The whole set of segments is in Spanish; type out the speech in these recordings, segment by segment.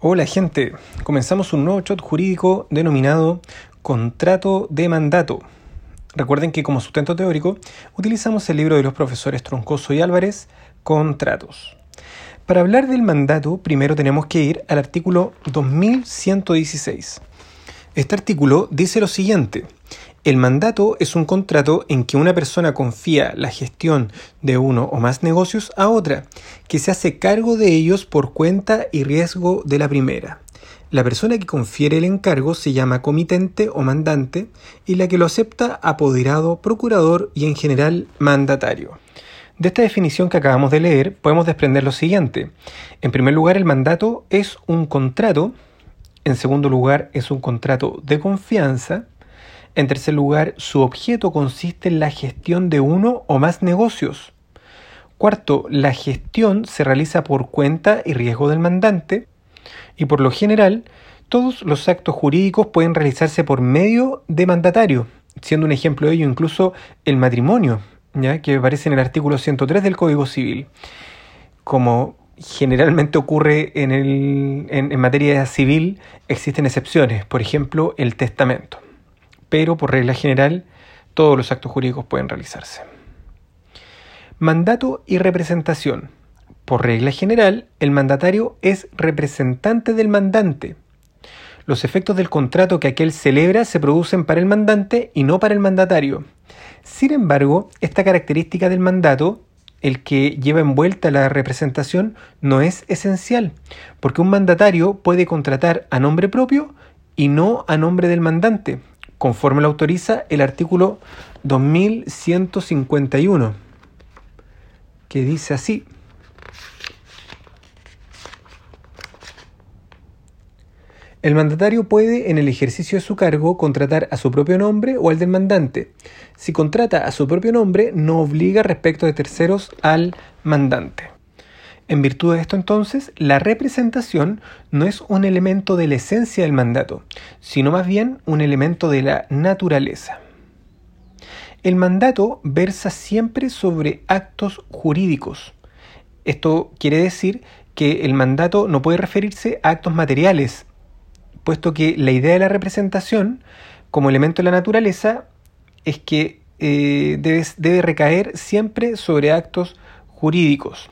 Hola gente, comenzamos un nuevo shot jurídico denominado contrato de mandato. Recuerden que como sustento teórico utilizamos el libro de los profesores Troncoso y Álvarez, Contratos. Para hablar del mandato, primero tenemos que ir al artículo 2116. Este artículo dice lo siguiente. El mandato es un contrato en que una persona confía la gestión de uno o más negocios a otra, que se hace cargo de ellos por cuenta y riesgo de la primera. La persona que confiere el encargo se llama comitente o mandante y la que lo acepta apoderado, procurador y en general mandatario. De esta definición que acabamos de leer podemos desprender lo siguiente. En primer lugar, el mandato es un contrato. En segundo lugar, es un contrato de confianza. En tercer lugar, su objeto consiste en la gestión de uno o más negocios. Cuarto, la gestión se realiza por cuenta y riesgo del mandante. Y por lo general, todos los actos jurídicos pueden realizarse por medio de mandatario, siendo un ejemplo de ello incluso el matrimonio, ¿ya? que aparece en el artículo 103 del Código Civil. Como generalmente ocurre en, en materia civil, existen excepciones, por ejemplo, el testamento pero por regla general todos los actos jurídicos pueden realizarse. Mandato y representación. Por regla general, el mandatario es representante del mandante. Los efectos del contrato que aquel celebra se producen para el mandante y no para el mandatario. Sin embargo, esta característica del mandato, el que lleva envuelta la representación, no es esencial, porque un mandatario puede contratar a nombre propio y no a nombre del mandante, conforme lo autoriza el artículo 2151, que dice así. El mandatario puede, en el ejercicio de su cargo, contratar a su propio nombre o al del mandante. Si contrata a su propio nombre, no obliga respecto de terceros al mandante. En virtud de esto entonces, la representación no es un elemento de la esencia del mandato, sino más bien un elemento de la naturaleza. El mandato versa siempre sobre actos jurídicos. Esto quiere decir que el mandato no puede referirse a actos materiales, puesto que la idea de la representación como elemento de la naturaleza es que eh, debe, debe recaer siempre sobre actos jurídicos.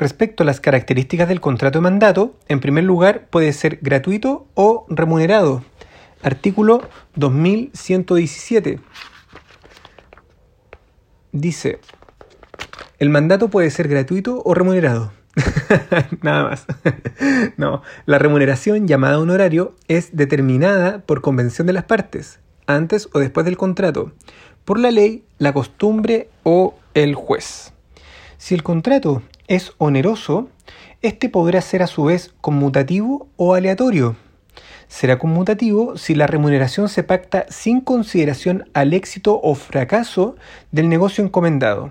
Respecto a las características del contrato de mandato, en primer lugar puede ser gratuito o remunerado. Artículo 2117. Dice, el mandato puede ser gratuito o remunerado. Nada más. no, la remuneración llamada honorario es determinada por convención de las partes, antes o después del contrato, por la ley, la costumbre o el juez. Si el contrato es oneroso, este podrá ser a su vez conmutativo o aleatorio. Será conmutativo si la remuneración se pacta sin consideración al éxito o fracaso del negocio encomendado.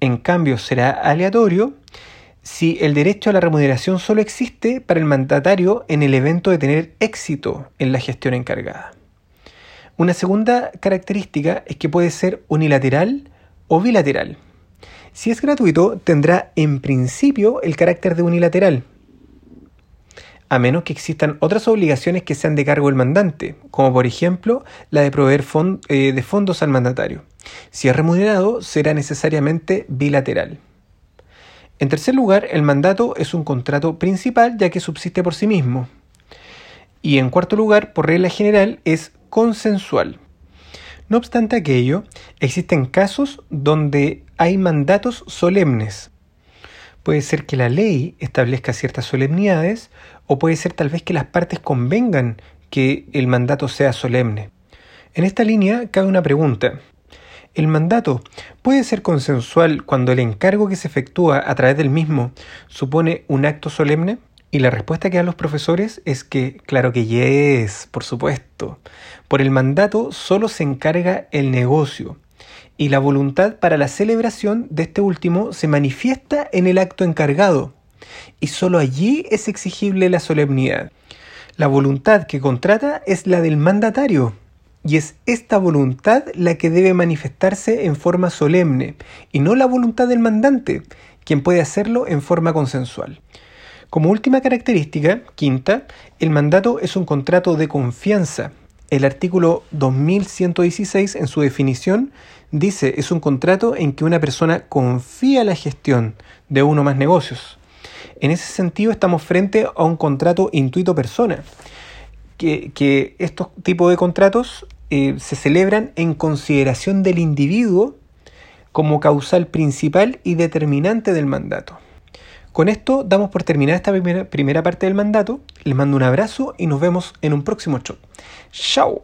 En cambio, será aleatorio si el derecho a la remuneración solo existe para el mandatario en el evento de tener éxito en la gestión encargada. Una segunda característica es que puede ser unilateral o bilateral. Si es gratuito, tendrá en principio el carácter de unilateral, a menos que existan otras obligaciones que sean de cargo del mandante, como por ejemplo la de proveer eh, de fondos al mandatario. Si es remunerado, será necesariamente bilateral. En tercer lugar, el mandato es un contrato principal ya que subsiste por sí mismo. Y en cuarto lugar, por regla general, es consensual. No obstante aquello, existen casos donde hay mandatos solemnes. Puede ser que la ley establezca ciertas solemnidades o puede ser tal vez que las partes convengan que el mandato sea solemne. En esta línea cabe una pregunta. ¿El mandato puede ser consensual cuando el encargo que se efectúa a través del mismo supone un acto solemne? Y la respuesta que dan los profesores es que, claro que yes, por supuesto. Por el mandato solo se encarga el negocio y la voluntad para la celebración de este último se manifiesta en el acto encargado y solo allí es exigible la solemnidad. La voluntad que contrata es la del mandatario y es esta voluntad la que debe manifestarse en forma solemne y no la voluntad del mandante, quien puede hacerlo en forma consensual. Como última característica, quinta, el mandato es un contrato de confianza. El artículo 2116 en su definición dice es un contrato en que una persona confía la gestión de uno o más negocios. En ese sentido estamos frente a un contrato intuito persona, que, estos tipos de contratos eh, se celebran en consideración del individuo como causal principal y determinante del mandato. Con esto damos por terminada esta primera, primera parte del mandato. Les mando un abrazo y nos vemos en un próximo show. ¡Chao!